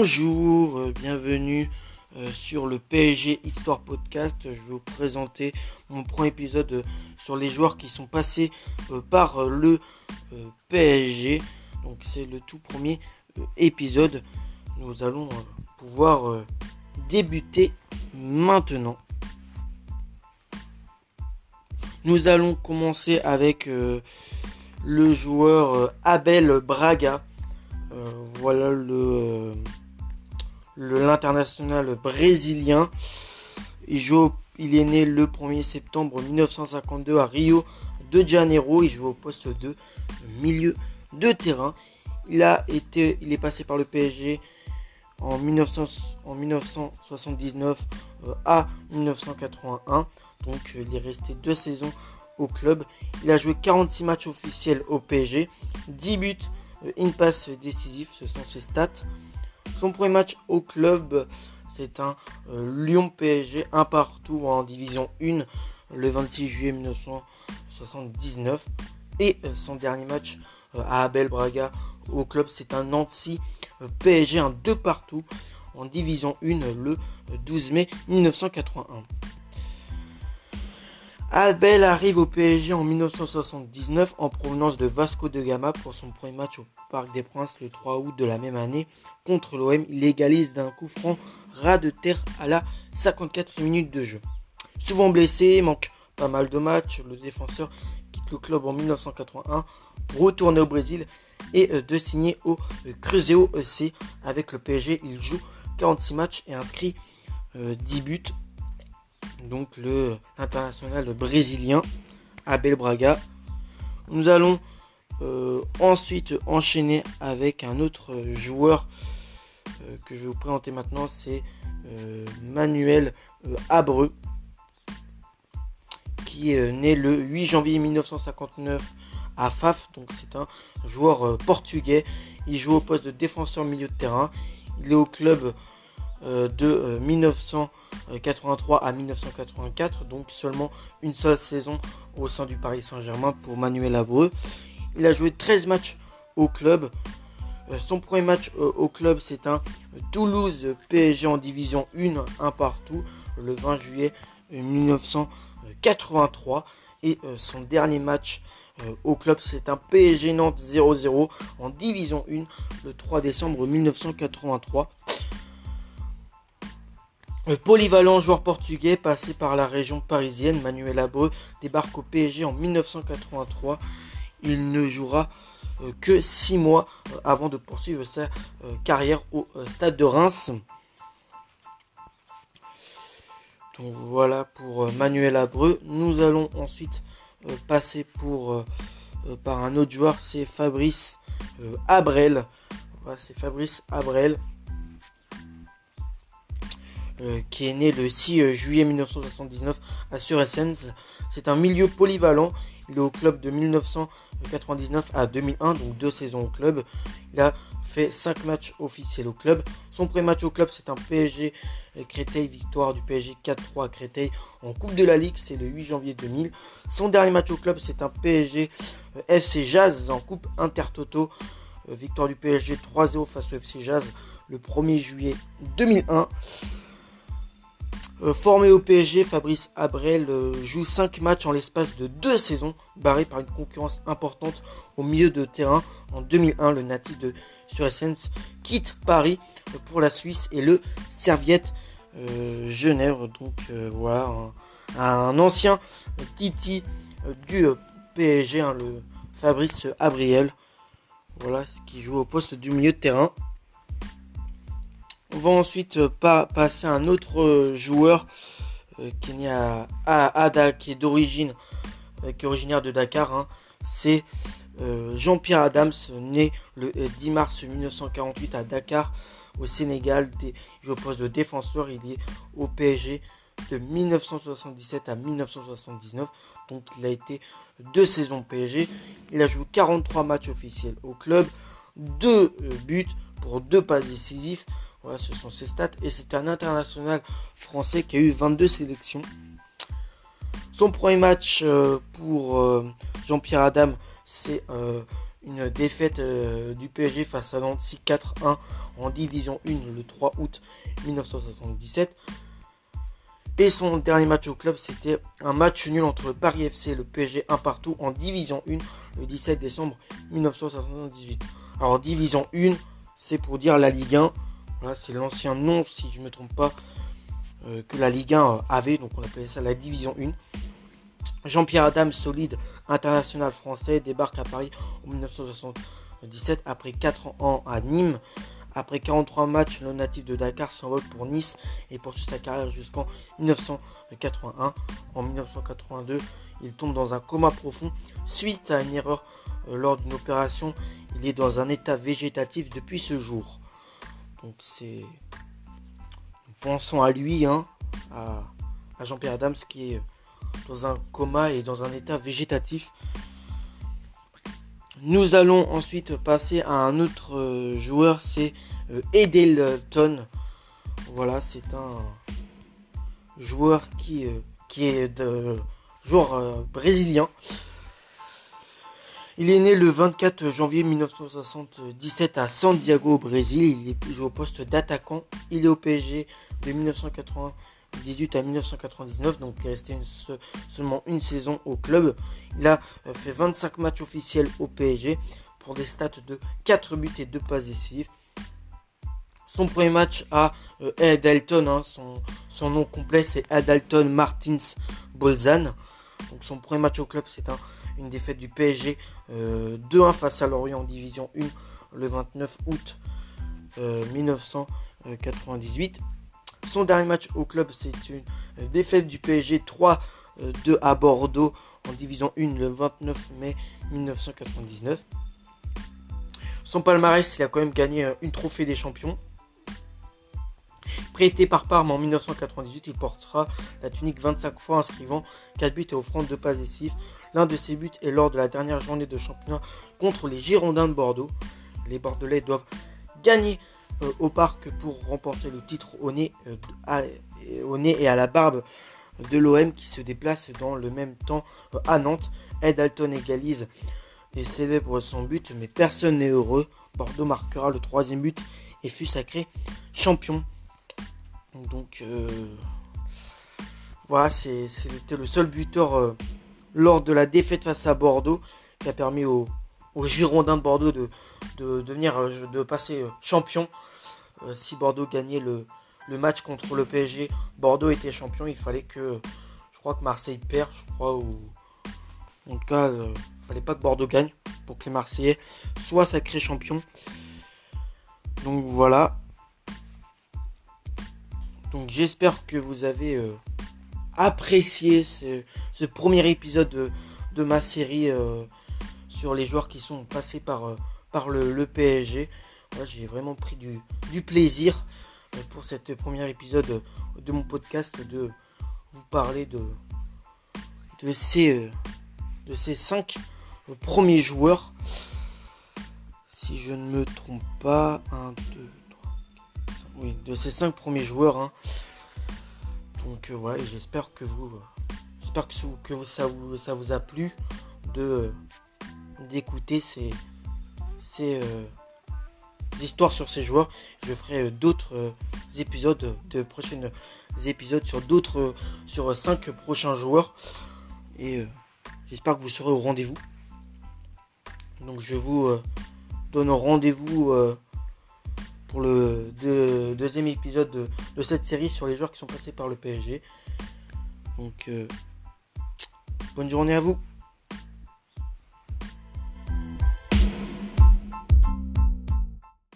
Bonjour, euh, bienvenue euh, sur le PSG Histoire Podcast. Je vais vous présenter mon premier épisode euh, sur les joueurs qui sont passés par le PSG. Donc c'est le tout premier épisode. Nous allons pouvoir débuter maintenant. Nous allons commencer avec le joueur Abel Braga. voilà le l'international brésilien. Il, joue, il est né le 1er septembre 1952 à Rio de Janeiro. Il joue au poste de milieu de terrain. Il, a été, il est passé par le PSG en, 1979 euh, à 1981. Donc euh, il est resté deux saisons au club. Il a joué 46 matchs officiels au PSG, 10 buts, euh, une passe décisive, ce sont ses stats. Son premier match au club, c'est un euh, Lyon PSG, un partout en division 1 le 26 juillet 1979. Et euh, son dernier match euh, à Abel Braga au club, c'est un Nancy PSG, un 2 partout en division 1 le 12 mai 1981. Abel arrive au PSG en 1979 en provenance de Vasco de Gama pour son premier match au Parc des Princes le 3 août de la même année contre l'OM. Il égalise d'un coup franc ras de terre à la 54 minute de jeu. Souvent blessé, manque pas mal de matchs, le défenseur quitte le club en 1981 pour retourner au Brésil et euh, de signer au euh, Cruzeiro EC. Avec le PSG, il joue 46 matchs et inscrit 10 euh, buts donc le international brésilien Abel Braga. Nous allons euh, ensuite enchaîner avec un autre joueur euh, que je vais vous présenter maintenant, c'est euh, Manuel Abreu, qui est né le 8 janvier 1959 à Faf, donc c'est un joueur portugais. Il joue au poste de défenseur milieu de terrain. Il est au club de 1983 euh, à 1984, donc seulement une seule saison au sein du Paris Saint-Germain pour Manuel Abreu. Il a joué 13 matchs au club. Euh, son premier match au club, c'est un Toulouse PSG en division 1, un partout, le 20 juillet 1983. Et son dernier match au club, c'est un PSG Nantes 0-0 en division 1, le 3 décembre 1983. Le polyvalent joueur portugais passé par la région parisienne, Manuel Abreu, débarque au PSG en 1983. Il ne jouera euh, que 6 mois euh, avant de poursuivre sa euh, carrière au stade de Reims. Donc voilà pour Manuel Abreu. Nous allons ensuite passer pour par un autre joueur, c'est Fabrice Abrel. c'est Fabrice Abrel euh, qui est né le 6 euh, juillet 1979 à Suresens. C'est un milieu polyvalent. Il est au club de 1999 à 2001, donc deux saisons au club. Il a fait 5 matchs officiels au club. Son premier match au club, c'est un PSG euh, Créteil, victoire du PSG 4-3 à Créteil en Coupe de la Ligue, c'est le 8 janvier 2000. Son dernier match au club, c'est un PSG FC Jazz en Coupe Intertoto, victoire du PSG 3-0 face au FC Jazz le 1er juillet 2001. Euh, formé au PSG, Fabrice Abrel euh, joue 5 matchs en l'espace de 2 saisons, barré par une concurrence importante au milieu de terrain. En 2001, le natif de Suresens quitte Paris euh, pour la Suisse et le Serviette Genève. Donc voilà, un, ancien Titi du PSG, hein, le Fabrice Abriel. Voilà, qui joue au poste du milieu de terrain. On va ensuite euh, passer à un autre euh, joueur euh, qui est né à, qui est d'origine, qui est originaire de Dakar. Hein. C'est Jean-Pierre Adams, né le 10 mars 1948 à Dakar, au Sénégal. Il joue au poste de défenseur. Il est au PSG de 1977 à 1979. Donc il a été deux saisons PSG. Il a joué 43 matchs officiels au club, deux buts pour deux passes décisives. Voilà, ce sont ses stats. Et c'est un international français qui a eu 22 sélections. Son premier match euh, pour euh, Jean-Pierre Adam, c'est euh, une défaite du PSG face à Nancy 4-1 en Division 1 le 3 août 1977. Et son dernier match au club, c'était un match nul entre le Paris FC et le PSG 1 partout en Division 1 le 17 décembre 1978. Alors Division 1, c'est pour dire la Ligue 1. Voilà, c'est l'ancien nom, si je ne me trompe pas, euh, que la Ligue 1 avait. Donc on appelait ça la Division 1. Jean-Pierre Adam, solide international français, débarque à Paris en 1977 après 4 ans à Nîmes. Après 43 matchs, le natif de Dakar s'envole pour Nice et poursuit sa carrière jusqu'en 1981. En 1982, il tombe dans un coma profond suite à une erreur euh, lors d'une opération. Il est dans un état végétatif depuis ce jour. Donc c'est... Pensons à lui, hein, à, Jean-Pierre Adams qui est dans un coma et dans un état végétatif. Nous allons ensuite passer à un autre euh, joueur, c'est euh, Edelton. Voilà, c'est un joueur qui, euh, qui est de joueur brésilien. Il est né le 24 janvier 1977 à Santiago au Brésil. Il joue au poste d'attaquant. Il est au PSG de 1980 18 à 1999, donc il est resté seulement une saison au club. Il a euh, fait 25 matchs officiels au PSG pour des stats de 4 buts et 2 passes décisives. Son premier match à euh, Adalton, hein, son, nom complet c'est Adalton Martins Bolzan. Son premier match au club c'est une défaite du PSG 2-1 euh, face à Lorient en division 1 le 29 août 1998. Son dernier match au club, c'est une défaite du PSG 3-2 à Bordeaux en division 1 le 29 mai 1999. Son palmarès, il a quand même gagné euh, une trophée des champions. Prêté par Parme en 1998, il portera la tunique 25 fois, inscrivant 4 buts et offrant 2 passes décisives. L'un de ses buts est lors de la dernière journée de championnat contre les Girondins de Bordeaux. Les Bordelais doivent gagner euh, au parc pour remporter le titre au nez, euh, nez et à la barbe de l'OM qui se déplace dans le même temps euh, à Nantes. Ed Alton égalise et célèbre son but, mais personne n'est heureux. Bordeaux marquera le troisième but et fut sacré champion. Donc voilà, c'était le seul buteur lors de la défaite face à Bordeaux qui a permis aux, Girondins de Bordeaux de, de, devenir, euh, de passer euh, champion. Euh, si Bordeaux gagnait le, match contre le PSG, Bordeaux était champion. Il fallait que, je crois que Marseille perd, je crois, ou en tout cas, il fallait pas que Bordeaux gagne pour que les Marseillais soient sacrés champions. Donc voilà. Donc j'espère que vous avez apprécié ce, premier épisode de, ma série sur les joueurs qui sont passés par, euh, le, PSG. J'ai vraiment pris du, plaisir euh, pour cet premier épisode de mon podcast de vous parler de, ces, euh, de ces cinq premiers joueurs. Si je ne me trompe pas, 1, 2, 3, oui, de ces cinq premiers joueurs. Hein. Donc ouais, j'espère que vous, j'espère que, que ça, vous, a plu de d'écouter ces, ces euh, histoires sur ces joueurs. Je ferai euh, d'autres euh, épisodes, de prochains épisodes sur d'autres, sur cinq prochains joueurs. Et j'espère que vous serez au rendez-vous. Donc je vous donne rendez-vous pour le deuxième épisode de, de, cette série sur les joueurs qui sont passés par le PSG. Donc bonne journée à vous.